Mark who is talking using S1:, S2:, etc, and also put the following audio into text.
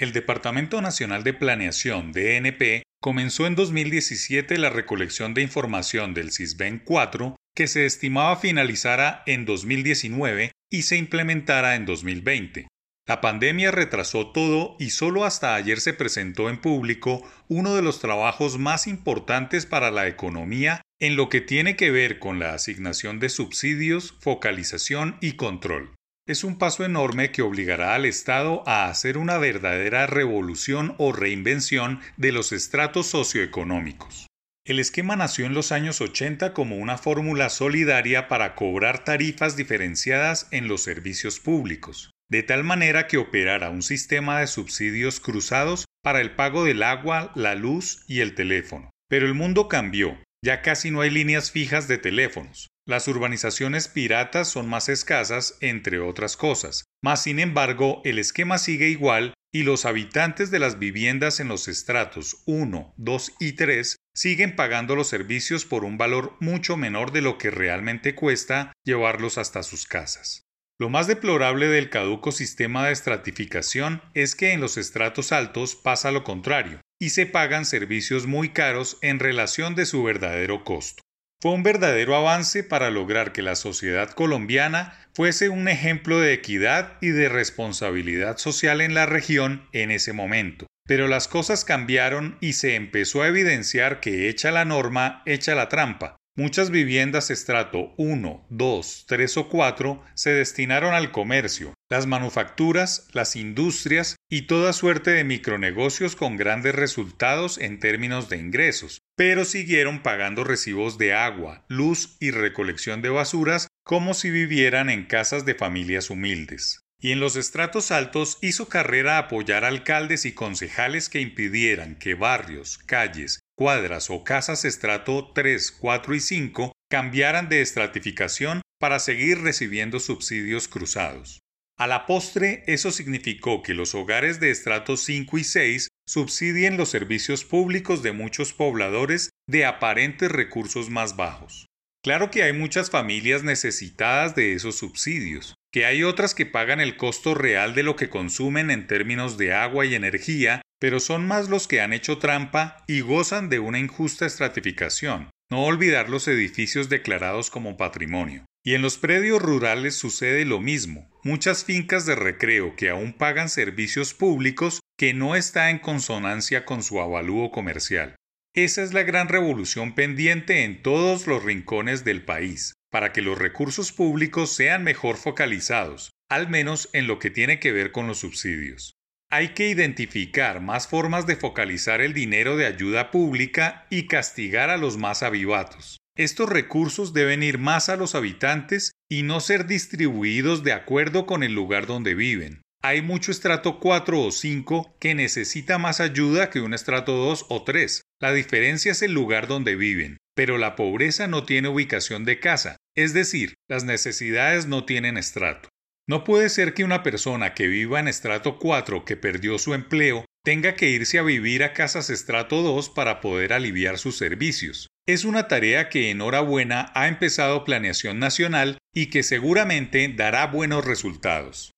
S1: El Departamento Nacional de Planeación, DNP, comenzó en 2017 la recolección de información del CISBEN 4 que se estimaba finalizara en 2019 y se implementara en 2020. La pandemia retrasó todo y solo hasta ayer se presentó en público uno de los trabajos más importantes para la economía en lo que tiene que ver con la asignación de subsidios, focalización y control es un paso enorme que obligará al Estado a hacer una verdadera revolución o reinvención de los estratos socioeconómicos. El esquema nació en los años 80 como una fórmula solidaria para cobrar tarifas diferenciadas en los servicios públicos, de tal manera que operara un sistema de subsidios cruzados para el pago del agua, la luz y el teléfono. Pero el mundo cambió, ya casi no hay líneas fijas de teléfonos. Las urbanizaciones piratas son más escasas, entre otras cosas. Mas, sin embargo, el esquema sigue igual y los habitantes de las viviendas en los estratos 1, 2 y 3 siguen pagando los servicios por un valor mucho menor de lo que realmente cuesta llevarlos hasta sus casas. Lo más deplorable del caduco sistema de estratificación es que en los estratos altos pasa lo contrario, y se pagan servicios muy caros en relación de su verdadero costo. Fue un verdadero avance para lograr que la sociedad colombiana fuese un ejemplo de equidad y de responsabilidad social en la región en ese momento. Pero las cosas cambiaron y se empezó a evidenciar que hecha la norma, hecha la trampa, Muchas viviendas estrato 1, 2, 3 o 4 se destinaron al comercio, las manufacturas, las industrias y toda suerte de micronegocios con grandes resultados en términos de ingresos, pero siguieron pagando recibos de agua, luz y recolección de basuras como si vivieran en casas de familias humildes. Y en los estratos altos hizo carrera a apoyar alcaldes y concejales que impidieran que barrios, calles, cuadras o casas estrato 3, 4 y 5 cambiaran de estratificación para seguir recibiendo subsidios cruzados. A la postre, eso significó que los hogares de estratos 5 y 6 subsidien los servicios públicos de muchos pobladores de aparentes recursos más bajos. Claro que hay muchas familias necesitadas de esos subsidios, que hay otras que pagan el costo real de lo que consumen en términos de agua y energía, pero son más los que han hecho trampa y gozan de una injusta estratificación. No olvidar los edificios declarados como patrimonio. Y en los predios rurales sucede lo mismo. Muchas fincas de recreo que aún pagan servicios públicos que no está en consonancia con su avalúo comercial. Esa es la gran revolución pendiente en todos los rincones del país para que los recursos públicos sean mejor focalizados, al menos en lo que tiene que ver con los subsidios. Hay que identificar más formas de focalizar el dinero de ayuda pública y castigar a los más avivatos. Estos recursos deben ir más a los habitantes y no ser distribuidos de acuerdo con el lugar donde viven. Hay mucho estrato 4 o 5 que necesita más ayuda que un estrato 2 o 3. La diferencia es el lugar donde viven. Pero la pobreza no tiene ubicación de casa, es decir, las necesidades no tienen estrato. No puede ser que una persona que viva en estrato 4 que perdió su empleo tenga que irse a vivir a casas estrato 2 para poder aliviar sus servicios. Es una tarea que enhorabuena ha empezado Planeación Nacional y que seguramente dará buenos resultados.